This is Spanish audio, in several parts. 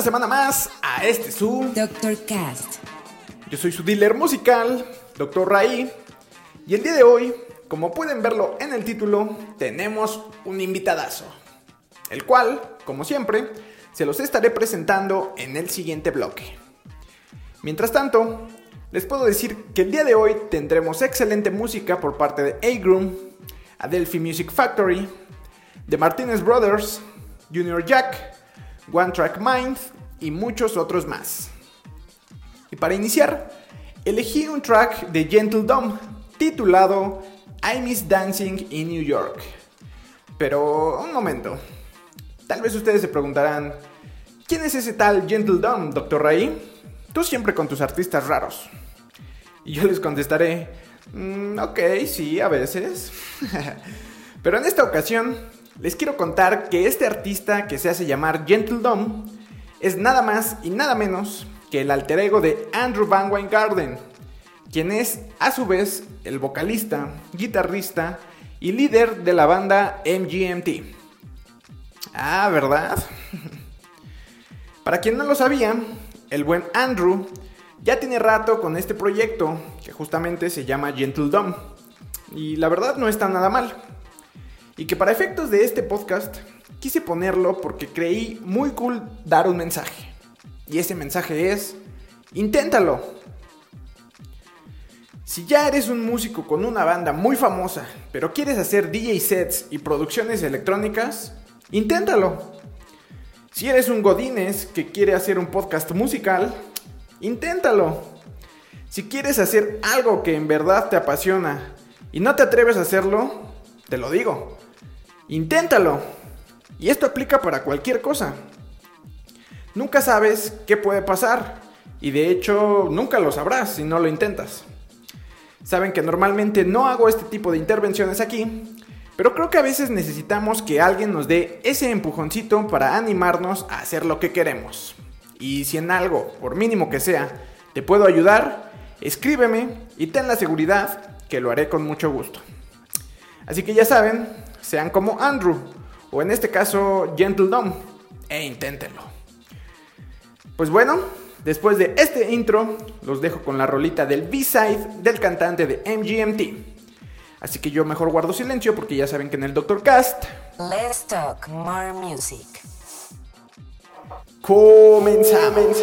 Una semana más a este su. Dr. Cast. Yo soy su dealer musical, Dr. Ray. Y el día de hoy, como pueden verlo en el título, tenemos un invitadazo. El cual, como siempre, se los estaré presentando en el siguiente bloque. Mientras tanto, les puedo decir que el día de hoy tendremos excelente música por parte de A-Groom, Adelphi Music Factory, The Martinez Brothers, Junior Jack, One Track Mind y muchos otros más. Y para iniciar, elegí un track de Gentle Dome titulado I Miss Dancing in New York. Pero un momento, tal vez ustedes se preguntarán, ¿quién es ese tal Gentle Dome, Dr. Ray? Tú siempre con tus artistas raros. Y yo les contestaré, "Mm, ok, sí, a veces. Pero en esta ocasión les quiero contar que este artista que se hace llamar Gentle Dome es nada más y nada menos que el alter ego de Andrew Van Weingarten, quien es a su vez el vocalista, guitarrista y líder de la banda MGMT. Ah, ¿verdad? Para quien no lo sabía, el buen Andrew ya tiene rato con este proyecto que justamente se llama Gentle Dome. Y la verdad no está nada mal. Y que para efectos de este podcast quise ponerlo porque creí muy cool dar un mensaje. Y ese mensaje es, inténtalo. Si ya eres un músico con una banda muy famosa, pero quieres hacer DJ sets y producciones electrónicas, inténtalo. Si eres un Godines que quiere hacer un podcast musical, inténtalo. Si quieres hacer algo que en verdad te apasiona y no te atreves a hacerlo, te lo digo, inténtalo. Y esto aplica para cualquier cosa. Nunca sabes qué puede pasar y de hecho nunca lo sabrás si no lo intentas. Saben que normalmente no hago este tipo de intervenciones aquí, pero creo que a veces necesitamos que alguien nos dé ese empujoncito para animarnos a hacer lo que queremos. Y si en algo, por mínimo que sea, te puedo ayudar, escríbeme y ten la seguridad que lo haré con mucho gusto. Así que ya saben, sean como Andrew, o en este caso Gentle Dome, e inténtenlo. Pues bueno, después de este intro, los dejo con la rolita del B-side del cantante de MGMT. Así que yo mejor guardo silencio porque ya saben que en el Doctor Cast Let's talk more music. comenzamos.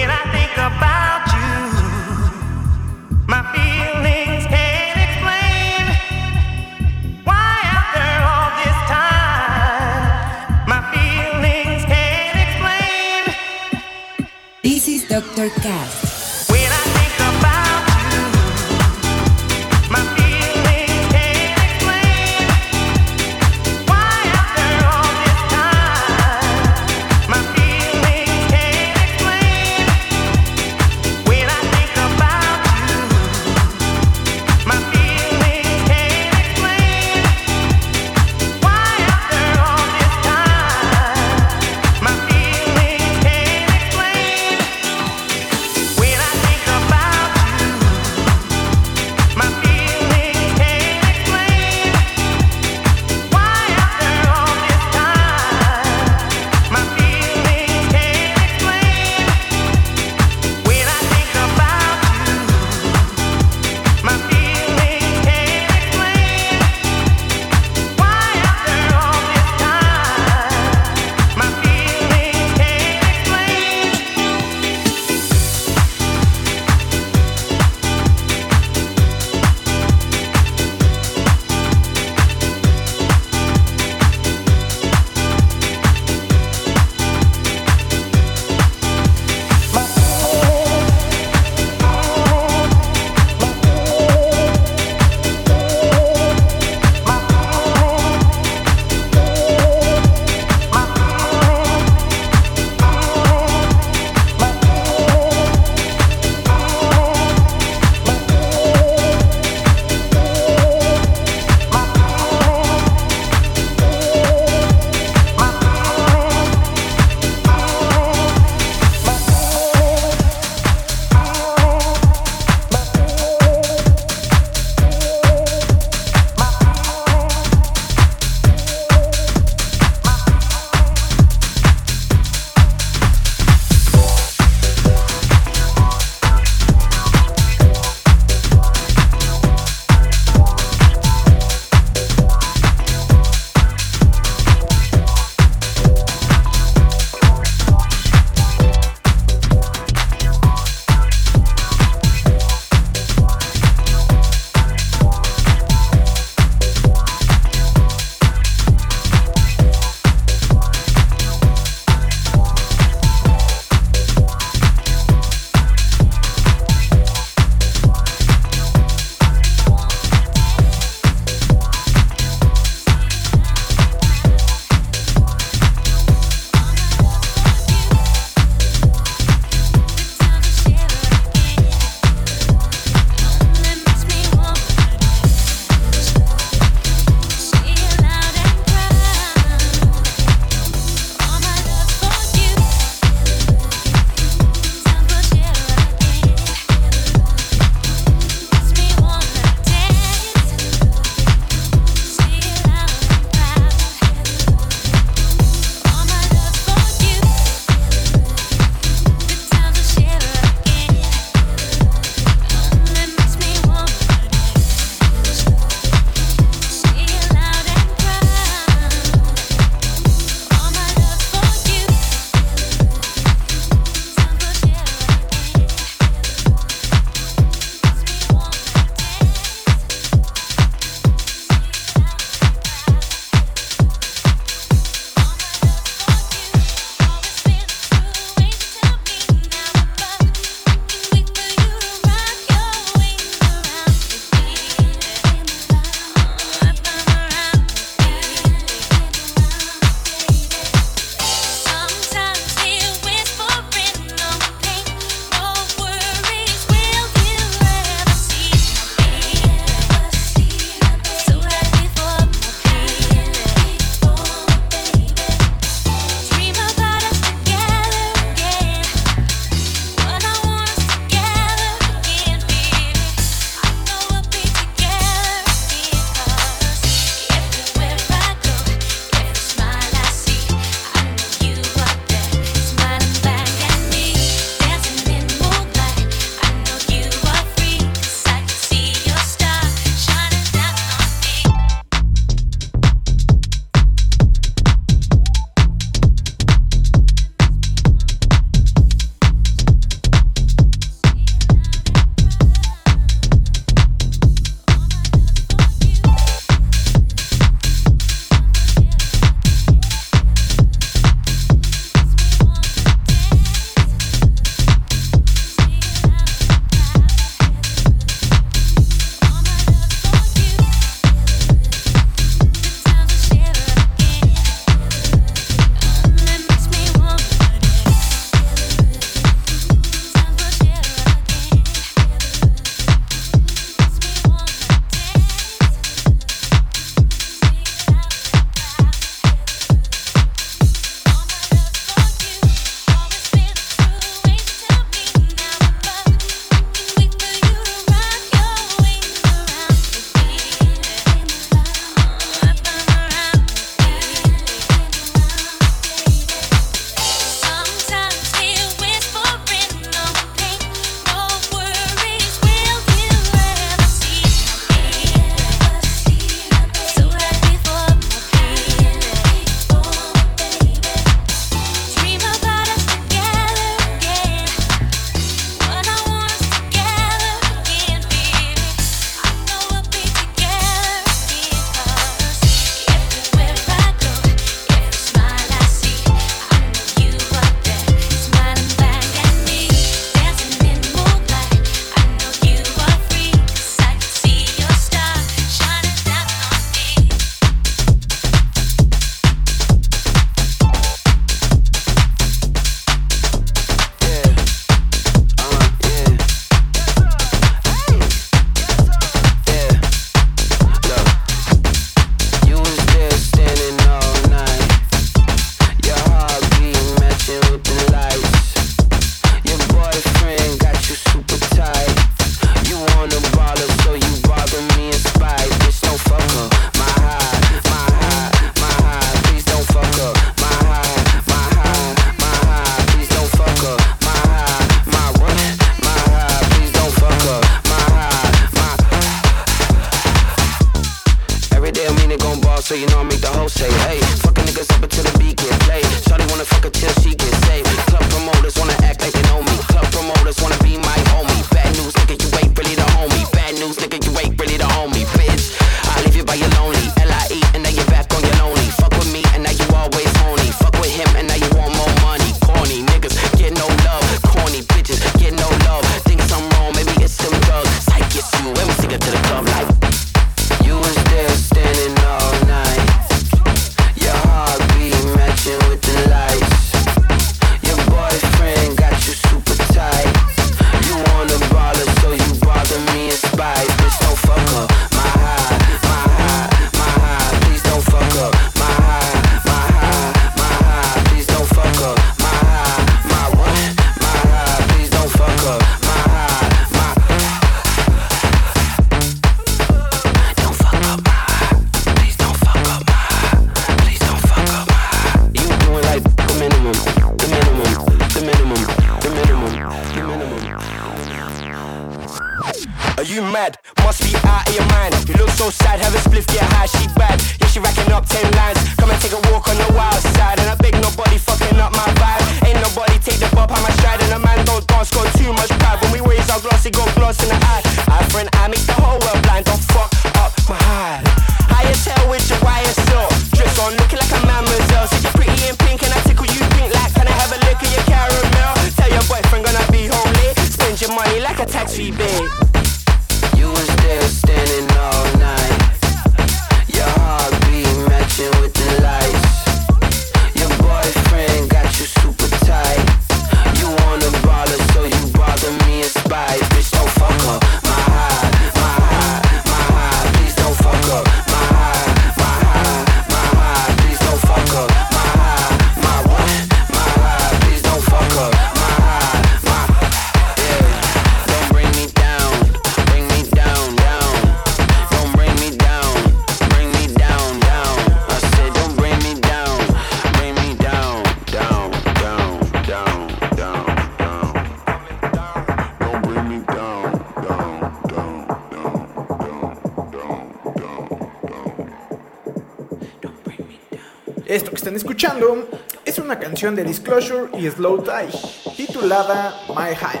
De Disclosure y Slow Tie, titulada My High,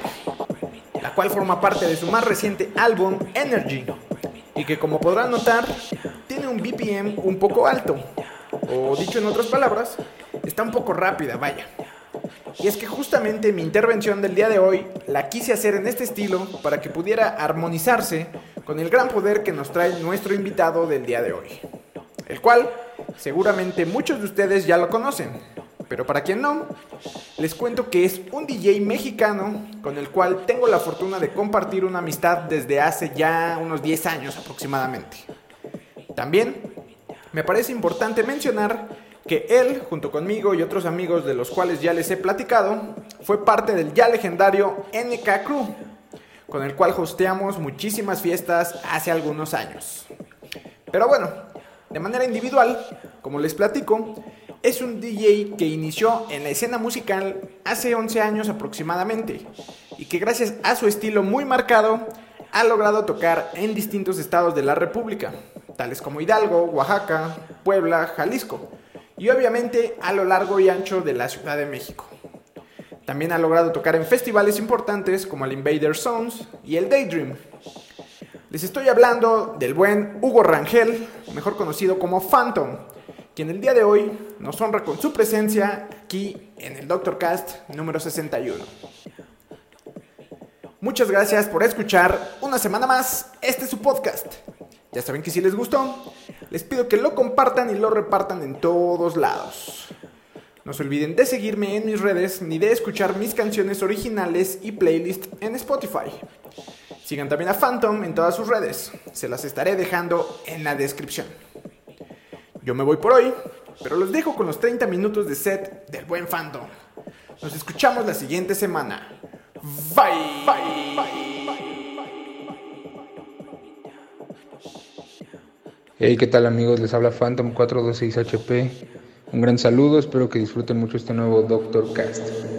la cual forma parte de su más reciente álbum Energy, y que como podrán notar, tiene un BPM un poco alto, o dicho en otras palabras, está un poco rápida, vaya. Y es que justamente mi intervención del día de hoy la quise hacer en este estilo para que pudiera armonizarse con el gran poder que nos trae nuestro invitado del día de hoy. El cual seguramente muchos de ustedes ya lo conocen, pero para quien no, les cuento que es un DJ mexicano con el cual tengo la fortuna de compartir una amistad desde hace ya unos 10 años aproximadamente. También me parece importante mencionar que él, junto conmigo y otros amigos de los cuales ya les he platicado, fue parte del ya legendario NK Crew, con el cual hosteamos muchísimas fiestas hace algunos años. Pero bueno, de manera individual, como les platico, es un DJ que inició en la escena musical hace 11 años aproximadamente y que gracias a su estilo muy marcado ha logrado tocar en distintos estados de la República, tales como Hidalgo, Oaxaca, Puebla, Jalisco y obviamente a lo largo y ancho de la Ciudad de México. También ha logrado tocar en festivales importantes como el Invader Zones y el Daydream. Les estoy hablando del buen Hugo Rangel, mejor conocido como Phantom, quien el día de hoy nos honra con su presencia aquí en el Doctor Cast número 61. Muchas gracias por escuchar una semana más este es su podcast. Ya saben que si les gustó, les pido que lo compartan y lo repartan en todos lados. No se olviden de seguirme en mis redes ni de escuchar mis canciones originales y playlist en Spotify. Sigan también a Phantom en todas sus redes, se las estaré dejando en la descripción. Yo me voy por hoy, pero los dejo con los 30 minutos de set del buen Phantom. Nos escuchamos la siguiente semana. Bye. Bye. Hey, ¿qué tal amigos? Les habla Phantom 426HP. Un gran saludo, espero que disfruten mucho este nuevo Doctor Cast.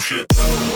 Sound to the new shit.